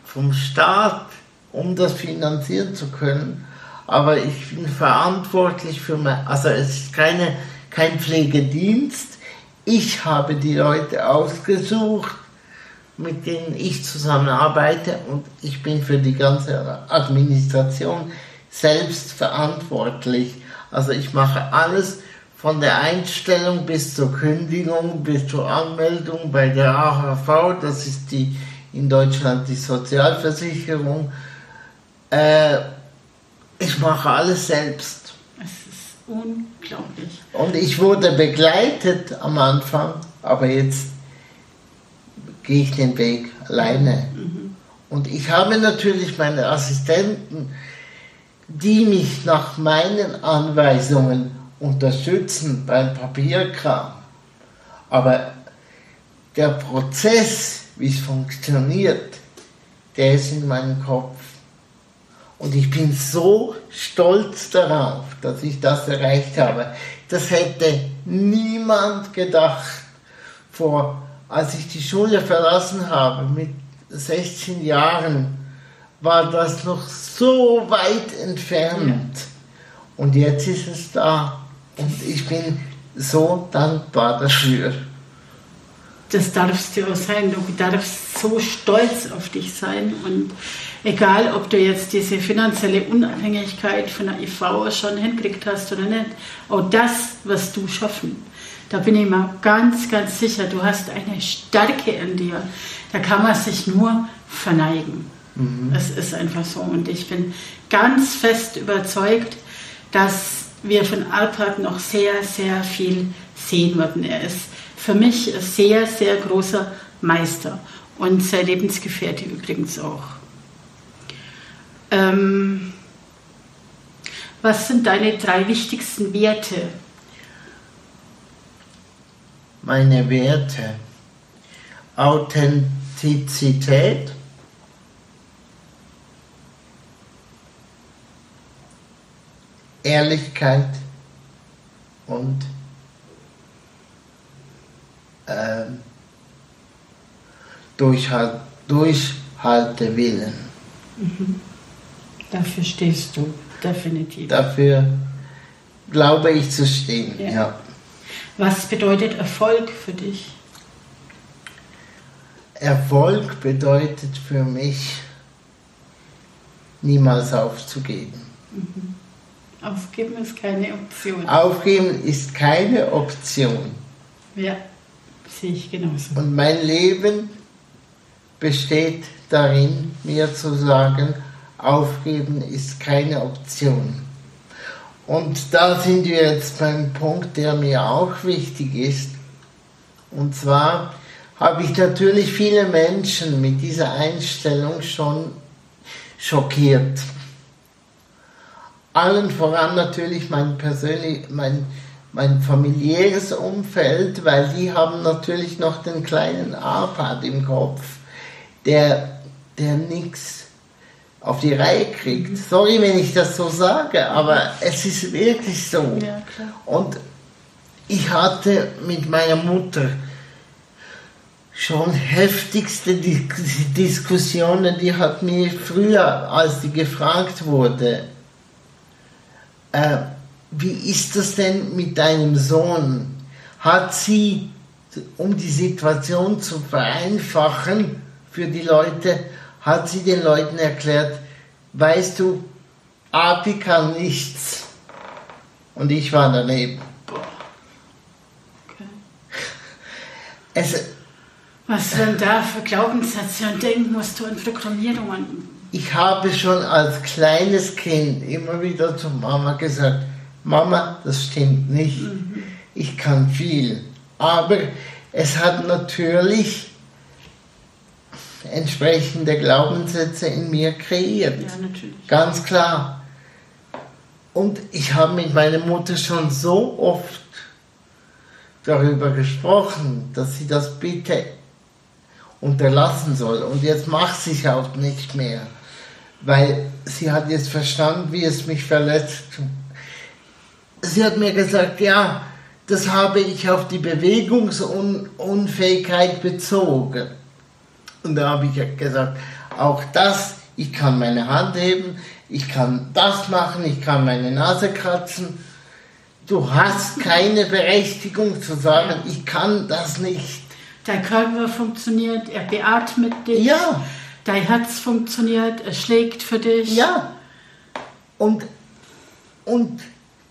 vom Staat, um das finanzieren zu können, aber ich bin verantwortlich für mein, also es ist keine, kein Pflegedienst. Ich habe die Leute ausgesucht, mit denen ich zusammenarbeite und ich bin für die ganze Administration selbst verantwortlich. Also ich mache alles von der Einstellung bis zur Kündigung, bis zur Anmeldung bei der AHV, das ist die in Deutschland die Sozialversicherung. Äh, Ich mache alles selbst.
Es ist unglaublich.
Und ich wurde begleitet am Anfang, aber jetzt gehe ich den Weg alleine. Mhm. Und ich habe natürlich meine Assistenten, die mich nach meinen Anweisungen unterstützen beim Papierkram. Aber der Prozess, wie es funktioniert, der ist in meinem Kopf. Und ich bin so stolz darauf, dass ich das erreicht habe. Das hätte niemand gedacht, vor, als ich die Schule verlassen habe, mit 16 Jahren, war das noch so weit entfernt. Und jetzt ist es da. Und ich bin so dankbar dafür
das darfst du auch sein. Du darfst so stolz auf dich sein. Und egal, ob du jetzt diese finanzielle Unabhängigkeit von der IV schon hinkriegt hast oder nicht, auch das wirst du schaffen. Da bin ich mir ganz, ganz sicher, du hast eine Stärke in dir. Da kann man sich nur verneigen. Mhm. Es ist einfach so. Und ich bin ganz fest überzeugt, dass wir von Alpert noch sehr, sehr viel sehen werden. Er ist für mich ein sehr, sehr großer Meister und sein Lebensgefährte übrigens auch. Ähm, was sind deine drei wichtigsten Werte?
Meine Werte. Authentizität. Ehrlichkeit und ähm, Durchhalt, Durchhaltewillen.
Mhm. Dafür stehst du, definitiv.
Dafür glaube ich zu stehen, ja. ja.
Was bedeutet Erfolg für dich?
Erfolg bedeutet für mich, niemals aufzugeben.
Mhm. Aufgeben ist keine Option.
Aufgeben ist keine Option.
Ja. Sehe ich genauso.
Und mein Leben besteht darin, mir zu sagen, aufgeben ist keine Option. Und da sind wir jetzt beim Punkt, der mir auch wichtig ist. Und zwar habe ich natürlich viele Menschen mit dieser Einstellung schon schockiert. Allen voran natürlich mein persönlich, mein mein familiäres Umfeld, weil die haben natürlich noch den kleinen Arpad im Kopf, der, der nichts auf die Reihe kriegt. Sorry, wenn ich das so sage, aber es ist wirklich so. Ja, Und ich hatte mit meiner Mutter schon heftigste Diskussionen, die hat mir früher, als die gefragt wurde, äh, wie ist das denn mit deinem Sohn? Hat sie, um die Situation zu vereinfachen für die Leute, hat sie den Leuten erklärt, weißt du, Api kann nichts. Und ich war daneben.
Okay. Es, Was denn da für Glaubenssätze und Denkmuster und Programmierungen?
Ich habe schon als kleines Kind immer wieder zu Mama gesagt, Mama, das stimmt nicht. Mhm. Ich kann viel. Aber es hat natürlich entsprechende Glaubenssätze in mir kreiert.
Ja, natürlich.
Ganz klar. Und ich habe mit meiner Mutter schon so oft darüber gesprochen, dass sie das bitte unterlassen soll. Und jetzt macht sie es auch nicht mehr, weil sie hat jetzt verstanden, wie es mich verletzt sie hat mir gesagt, ja, das habe ich auf die Bewegungsunfähigkeit bezogen. Und da habe ich gesagt, auch das, ich kann meine Hand heben, ich kann das machen, ich kann meine Nase kratzen. Du hast keine Berechtigung zu sagen, ich kann das nicht.
Dein Körper funktioniert, er beatmet dich.
Ja.
Dein Herz funktioniert, er schlägt für dich.
Ja. Und, und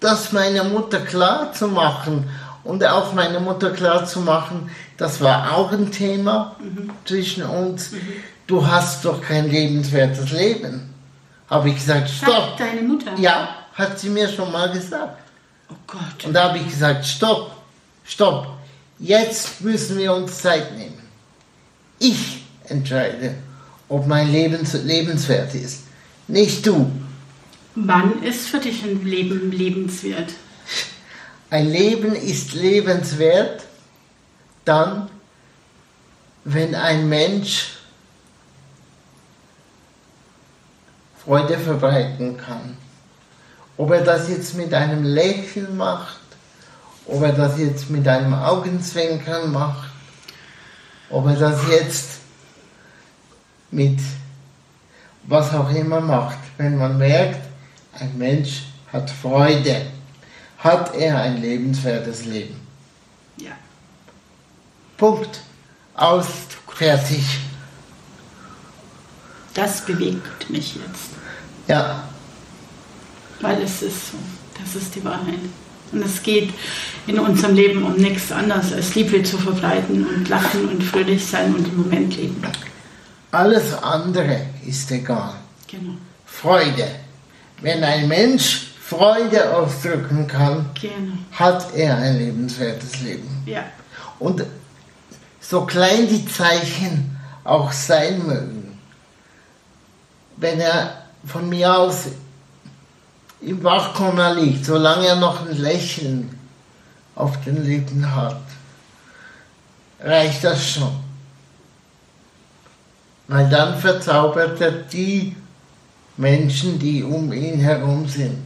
das meiner Mutter klar zu machen und auch meiner Mutter klar zu machen, das war auch ein Thema mhm. zwischen uns. Mhm. Du hast doch kein lebenswertes Leben. habe ich gesagt, stopp.
Sagt deine Mutter?
Ja, hat sie mir schon mal gesagt.
Oh Gott.
Und da habe ich gesagt, stopp, stopp. Jetzt müssen wir uns Zeit nehmen. Ich entscheide, ob mein Leben lebenswert ist. Nicht du.
Wann ist für dich ein Leben lebenswert?
Ein Leben ist lebenswert dann, wenn ein Mensch Freude verbreiten kann. Ob er das jetzt mit einem Lächeln macht, ob er das jetzt mit einem Augenzwinkern macht, ob er das jetzt mit was auch immer macht. Wenn man merkt, ein Mensch hat Freude, hat er ein lebenswertes Leben.
Ja.
Punkt. Aus, fertig.
Das bewegt mich jetzt.
Ja,
Weil es ist so. Das ist die Wahrheit. Und es geht in unserem Leben um nichts anderes, als Liebe zu verbreiten und lachen und fröhlich sein und im Moment leben.
alles andere ist egal.
Genau.
Freude. Wenn ein Mensch Freude ausdrücken kann,
Genau.
hat er ein lebenswertes Leben.
Ja.
Und so klein die Zeichen auch sein mögen, wenn er von mir aus im Wachkoma liegt, solange er noch ein Lächeln auf den Lippen hat, reicht das schon. Weil dann verzaubert er die Menschen, die um ihn herum sind.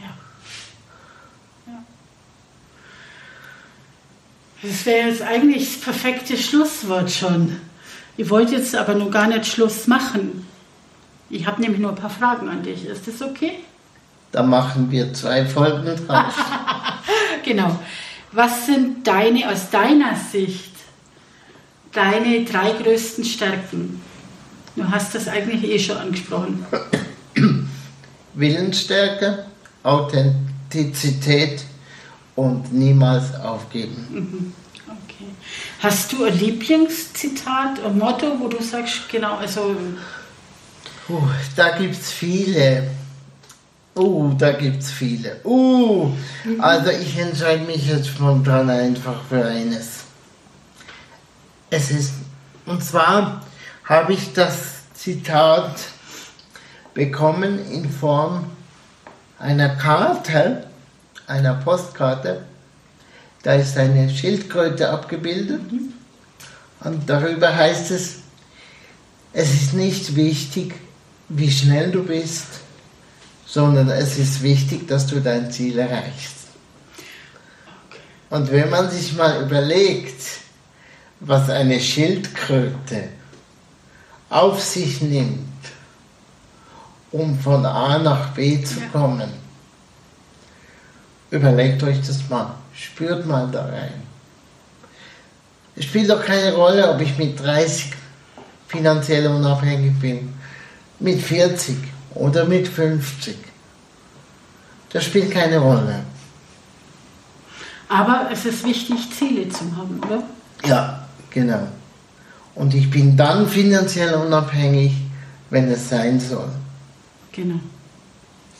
Ja. ja. Das wäre jetzt eigentlich das perfekte Schlusswort schon. Ich wollte jetzt aber nur gar nicht Schluss machen. Ich habe nämlich nur ein paar Fragen an dich. Ist das okay?
Da machen wir zwei Folgen draus.
Genau. Was sind deine, aus deiner Sicht, deine drei größten Stärken? Du hast das eigentlich eh schon angesprochen.
Willensstärke, Authentizität und niemals aufgeben.
Okay. Hast du ein Lieblingszitat, ein Motto, wo du sagst, genau, also
Puh, da gibt's viele. Uh, da gibt's viele. Uh, also ich entscheide mich jetzt spontan einfach für eines. Es ist, und zwar habe ich das Zitat bekommen in Form einer Karte, einer Postkarte. Da ist eine Schildkröte abgebildet und darüber heißt es, es ist nicht wichtig, wie schnell du bist, sondern es ist wichtig, dass du dein Ziel erreichst. Und wenn man sich mal überlegt, was eine Schildkröte auf sich nimmt, um von A nach B zu kommen, überlegt euch das mal, spürt mal da rein. Es spielt doch keine Rolle, ob ich mit 30 finanziell unabhängig bin, mit 40 oder mit 50. Das spielt keine Rolle.
aber es ist wichtig, Ziele zu haben, oder?
Ja, genau. Und ich bin dann finanziell unabhängig, wenn es sein soll.
Genau.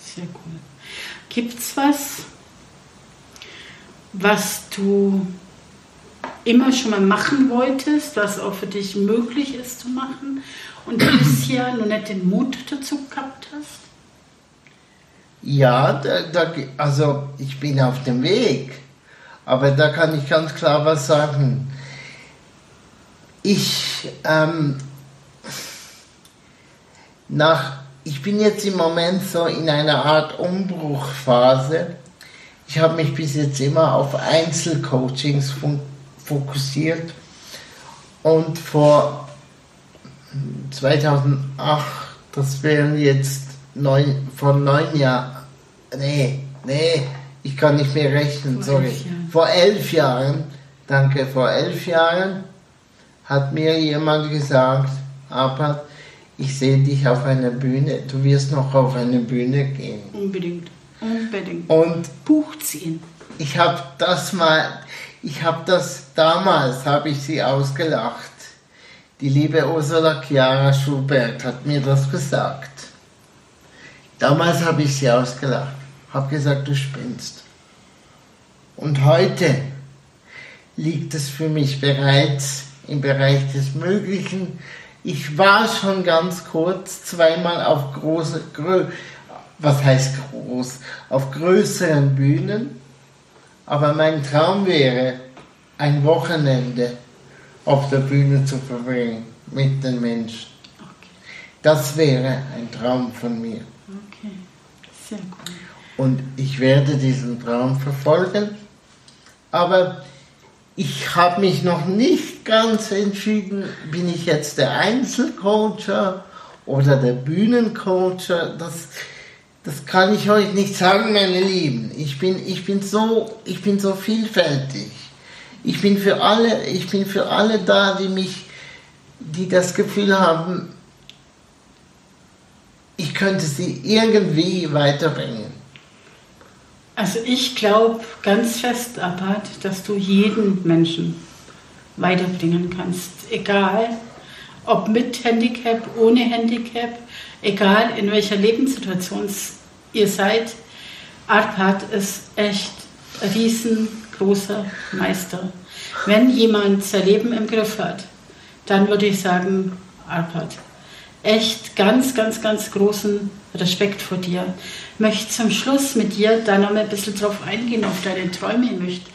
Sehr cool. Gibt's was, was du immer schon mal machen wolltest, was auch für dich möglich ist zu machen und bisher nur nicht den Mut dazu gehabt hast?
Ja, da, da, also ich bin auf dem Weg, aber da kann ich ganz klar was sagen. Ich, ähm, nach, ich bin jetzt im Moment so in einer Art Umbruchphase. Ich habe mich bis jetzt immer auf Einzelcoachings fokussiert und vor 2008, das wären jetzt neun, vor neun Jahren, nee, nee, ich kann nicht mehr rechnen,
Vor
sorry.
elf.
Vor elf Jahren, danke, vor elf Jahren hat mir jemand gesagt, aber ich sehe dich auf einer Bühne, du wirst noch auf eine Bühne gehen.
Unbedingt. Unbedingt.
Und
Buch ziehen.
ich habe das mal, ich habe das damals, habe ich sie ausgelacht. Die liebe Ursula Chiara Schubert hat mir das gesagt. Damals habe ich sie ausgelacht, habe gesagt, du spinnst. Und heute liegt es für mich bereits im Bereich des Möglichen. Ich war schon ganz kurz zweimal auf große, was heißt groß, auf größeren Bühnen, aber mein Traum wäre, ein Wochenende auf der Bühne zu verbringen mit den Menschen. Okay. Das wäre ein Traum von mir. Okay, sehr gut. Und ich werde diesen Traum verfolgen, aber ich habe mich noch nicht ganz entschieden, bin ich jetzt der Einzelcoacher oder der Bühnencoacher. Das, das kann ich euch nicht sagen, meine Lieben. Ich bin, ich bin, so, ich bin so vielfältig. Ich bin für alle, ich bin für alle da, die mich, die das Gefühl haben, ich könnte sie irgendwie weiterbringen.
Also ich glaube ganz fest, Abad, dass du jeden Menschen weiterbringen kannst, egal ob mit Handicap, ohne Handicap, egal in welcher Lebenssituation ihr seid. Arpad ist echt ein riesengroßer Meister. Wenn jemand sein Leben im Griff hat, dann würde ich sagen, Arpad. Echt ganz, ganz, ganz großen Respekt vor dir. Möchte zum Schluss mit dir da noch mal ein bisschen drauf eingehen, auf deine Träume. Möchte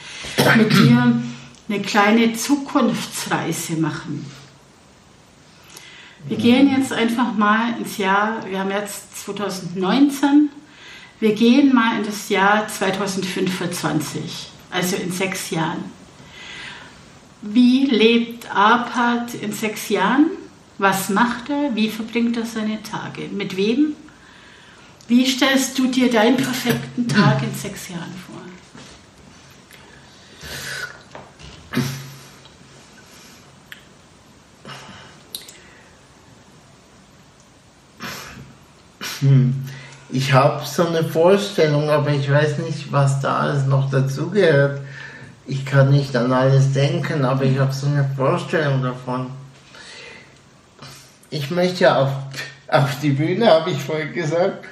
mit dir eine kleine Zukunftsreise machen. Wir gehen jetzt einfach mal ins Jahr, wir haben jetzt 2019, wir gehen mal in das Jahr 2025, also in sechs Jahren. Wie lebt Arpad in sechs Jahren? Was macht er? Wie verbringt er seine Tage? Mit wem? Wie stellst du dir deinen perfekten Tag in sechs Jahren vor?
Hm. Ich habe so eine Vorstellung, aber ich weiß nicht, was da alles noch dazugehört. Ich kann nicht an alles denken, aber ich habe so eine Vorstellung davon. Ich möchte ja auf, auf die Bühne, habe ich vorhin gesagt.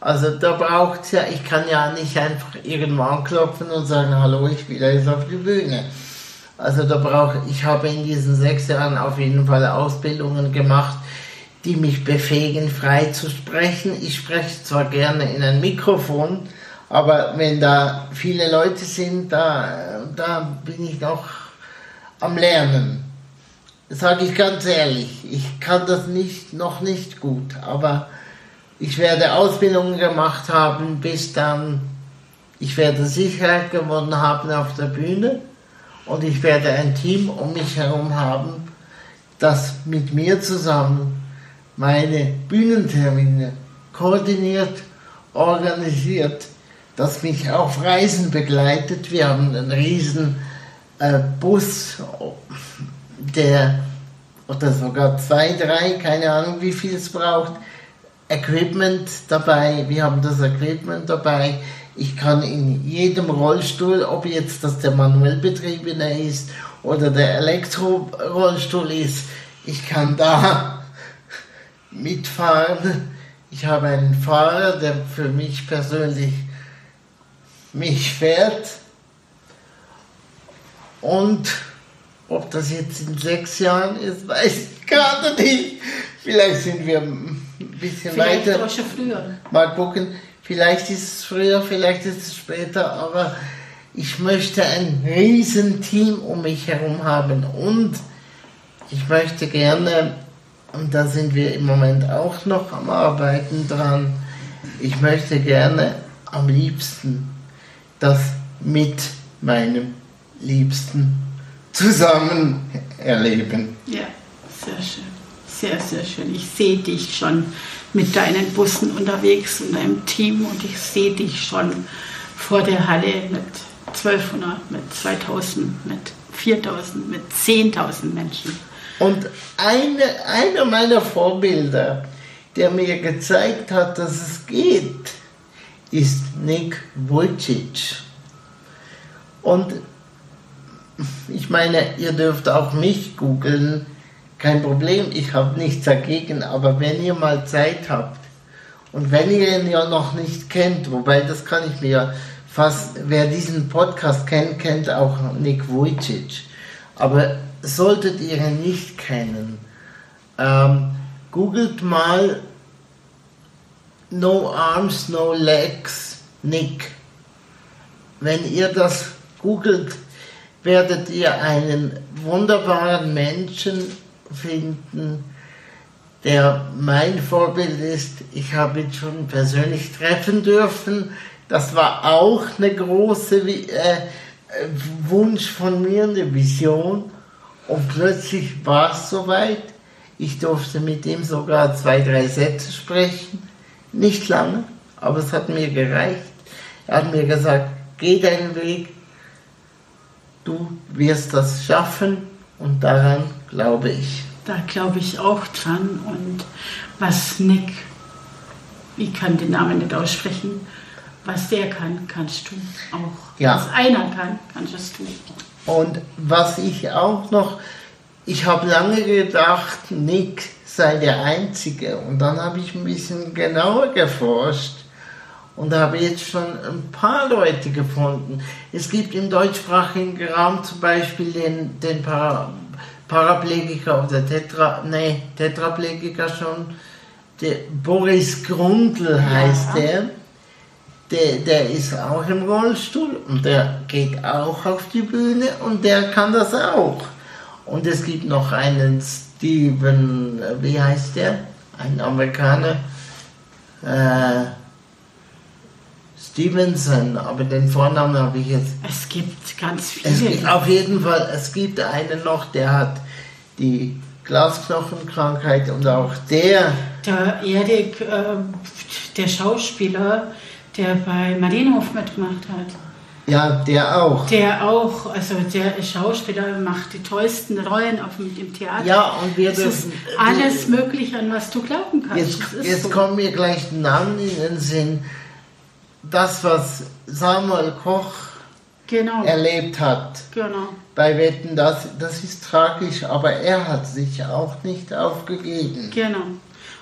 Also da braucht es ja, ich kann ja nicht einfach irgendwo anklopfen und sagen, hallo, ich will jetzt auf die Bühne. Also da brauche ich habe in diesen sechs Jahren auf jeden Fall Ausbildungen gemacht, die mich befähigen, frei zu sprechen. Ich spreche zwar gerne in ein Mikrofon, aber wenn da viele Leute sind, da, da bin ich noch am Lernen. Sage ich ganz ehrlich, ich kann das nicht, noch nicht gut, aber ich werde Ausbildungen gemacht haben, bis dann, ich werde Sicherheit gewonnen haben auf der Bühne und ich werde ein Team um mich herum haben, das mit mir zusammen meine Bühnentermine koordiniert, organisiert, das mich auf Reisen begleitet. Wir haben einen riesen äh, Bus, der oder sogar zwei, drei, keine Ahnung, wie viel es braucht, Equipment dabei. Wir haben das Equipment dabei. Ich kann in jedem Rollstuhl, ob jetzt das der manuell betriebene ist oder der Elektrorollstuhl ist, ich kann da mitfahren. Ich habe einen Fahrer, der für mich persönlich mich fährt. Und ob das jetzt in sechs Jahren ist, weiß ich gerade nicht. Vielleicht sind wir ein bisschen vielleicht weiter. Schon früher. Mal gucken. Vielleicht ist es früher, vielleicht ist es später, aber ich möchte ein Riesenteam um mich herum haben und ich möchte gerne und da sind wir im Moment auch noch am Arbeiten dran. Ich möchte gerne am liebsten das mit meinem Liebsten zusammen erleben.
Ja, sehr schön. Sehr, sehr schön. Ich sehe dich schon mit deinen Bussen unterwegs und deinem Team und ich sehe dich schon vor der Halle mit 1200, mit 2000, mit 4000, mit 10.000 Menschen.
Und eine, einer meiner Vorbilder, der mir gezeigt hat, dass es geht, ist Nick Vujicic. Und ich meine, ihr dürft auch mich googeln, kein Problem, ich habe nichts dagegen, aber wenn ihr mal Zeit habt Und wenn ihr ihn ja noch nicht kennt, wobei das kann ich mir fast, wer diesen Podcast kennt, kennt auch Nick Vujicic. Aber solltet ihr ihn nicht kennen, ähm, googelt mal No Arms, No Legs, Nick. Wenn ihr das googelt, werdet ihr einen wunderbaren Menschen finden, der mein Vorbild ist. Ich habe ihn schon persönlich treffen dürfen. Das war auch eine große äh, Wunsch von mir, eine Vision. Und plötzlich war es soweit. Ich durfte mit ihm sogar zwei, drei Sätze sprechen. Nicht lange, aber es hat mir gereicht. Er hat mir gesagt, geh deinen Weg, du wirst das schaffen und daran glaube ich.
Da glaube ich auch dran. Und was Nick, ich kann den Namen nicht aussprechen, was der kann, kannst du auch. Ja. Was einer kann, kannst du.
Und was ich auch noch, ich habe lange gedacht, Nick sei der Einzige. Und dann habe ich ein bisschen genauer geforscht und habe jetzt schon ein paar Leute gefunden. Es gibt im deutschsprachigen Raum zum Beispiel den, den Para Paraplegiker oder Tetra, nee, Tetraplegiker schon. Der Boris Grundl heißt ja. der. Der. Der ist auch im Rollstuhl und der geht auch auf die Bühne und der kann das auch. Und es gibt noch einen Steven, wie heißt der? Ein Amerikaner. Äh, Stevenson, aber den Vornamen habe ich jetzt.
Es gibt ganz viele.
Es gibt, auf jeden Fall, es gibt einen noch, der hat die Glasknochenkrankheit und auch der.
Der Erik, äh, der Schauspieler, der bei Marienhof mitgemacht hat.
Ja, der auch.
Der auch, also der Schauspieler macht die tollsten Rollen auf dem Theater.
Ja, und wir
das dürfen. Ist alles möglich, an was du glauben kannst.
Jetzt, jetzt so. kommen mir gleich Namen in den Sinn das, was Samuel Koch genau. erlebt hat.
Genau.
Bei Wetten, das, das ist tragisch, aber er hat sich auch nicht aufgegeben.
Genau. Und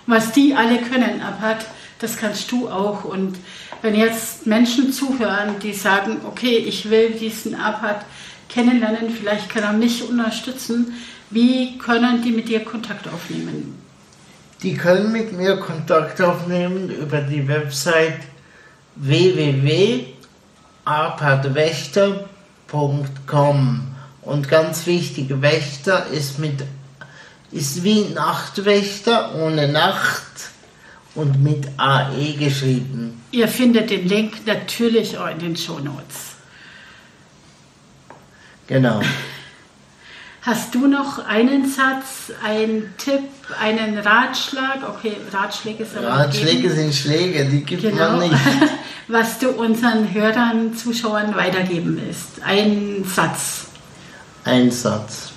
was die alle können, Abhat, das kannst du auch. Und wenn jetzt Menschen zuhören, die sagen, okay, ich will diesen Abhat kennenlernen, vielleicht kann er mich unterstützen, wie können die mit dir Kontakt aufnehmen?
Die können mit mir Kontakt aufnehmen über die Website www.arpadwächter.com und ganz wichtig, Wächter ist mit ist wie Nachtwächter ohne Nacht und mit AE geschrieben.
Ihr findet den Link natürlich auch in den Show Notes.
Genau.
Hast du noch einen Satz, einen Tipp, einen Ratschlag? Okay, Ratschläge sind
Ratschläge sind Schläge, die gibt genau. man nicht.
Was du unseren Hörern, Zuschauern weitergeben willst. Ein Satz.
Ein Satz.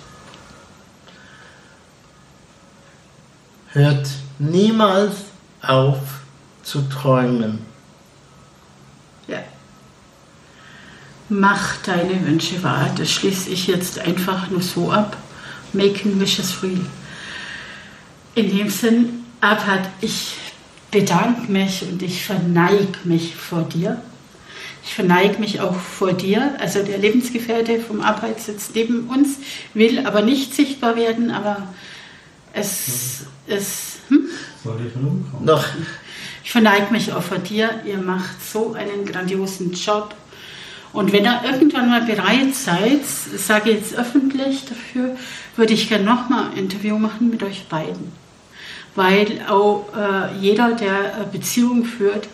Hört niemals auf zu träumen.
Mach deine Wünsche wahr. Das schließe ich jetzt einfach nur so ab. Making wishes real. In dem Sinn, Abhat, ich bedanke mich und ich verneige mich vor dir. Ich verneige mich auch vor dir. Also der Lebensgefährte vom Abhat sitzt neben uns, will aber nicht sichtbar werden, aber es ist. Hm? Soll ich nun kommen? Noch. Ich verneige mich auch vor dir. Ihr macht so einen grandiosen Job. Und wenn ihr irgendwann mal bereit seid, sage ich jetzt öffentlich dafür, würde ich gerne nochmal ein Interview machen mit euch beiden. Weil auch äh, jeder, der Beziehungen führt,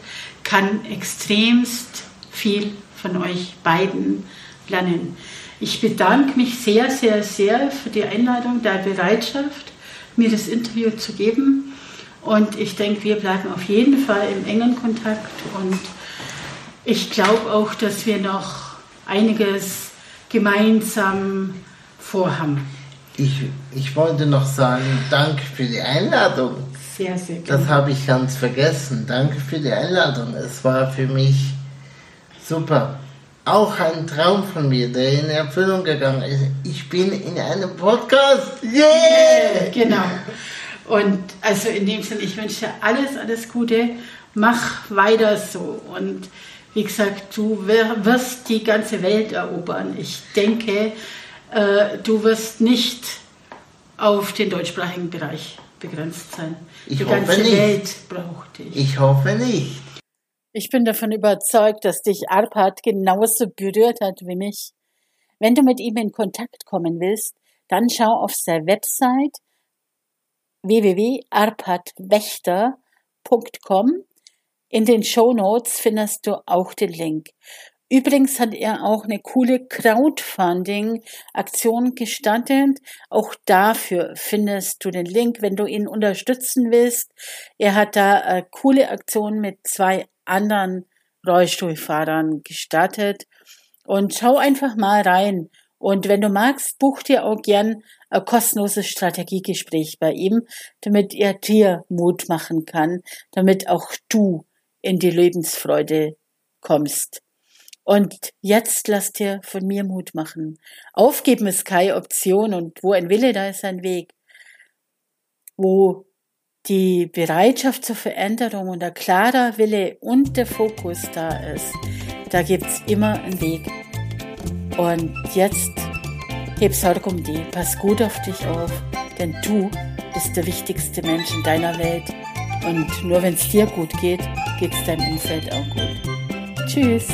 kann extremst viel von euch beiden lernen. Ich bedanke mich sehr, sehr, sehr für die Einladung, der Bereitschaft, mir das Interview zu geben. Und ich denke, wir bleiben auf jeden Fall im engen Kontakt und ich glaube auch, dass wir noch einiges gemeinsam vorhaben.
Ich, ich wollte noch sagen, danke für die Einladung.
Sehr, sehr gerne.
Das habe ich ganz vergessen. Danke für die Einladung. Es war für mich super. Auch ein Traum von mir, der in Erfüllung gegangen ist. Ich bin in einem Podcast. Yeah!
Genau. Und also in dem Sinne, ich wünsche dir alles, alles Gute
mach weiter so. Und wie gesagt, du wirst die ganze Welt erobern. Ich denke, äh, du wirst nicht auf den deutschsprachigen Bereich begrenzt sein.
Ich
die
hoffe
ganze
nicht.
Welt braucht dich.
Ich hoffe nicht.
Ich bin davon überzeugt, dass dich Arpad genauso berührt hat wie mich. Wenn du mit ihm in Kontakt kommen willst, dann schau auf seine Website www.arpadwächter.com. In den Show Notes findest du auch den Link. Übrigens hat er auch eine coole Crowdfunding-Aktion gestartet. Auch dafür findest du den Link, wenn du ihn unterstützen willst. Er hat da eine coole Aktion mit zwei anderen Rollstuhlfahrern gestartet. Und schau einfach mal rein. Und wenn du magst, buch dir auch gern ein kostenloses Strategiegespräch bei ihm, damit er dir Mut machen kann, damit auch du in die Lebensfreude kommst. Und jetzt lass dir von mir Mut machen. Aufgeben ist keine Option und wo ein Wille, da ist ein Weg. Wo die Bereitschaft zur Veränderung und der klarer Wille und der Fokus da ist, da gibt's immer einen Weg. Und jetzt heb Sorge um die, pass gut auf dich auf, denn du bist der wichtigste Mensch in deiner Welt. Und nur wenn es dir gut geht, geht's deinem Umfeld auch gut. Tschüss.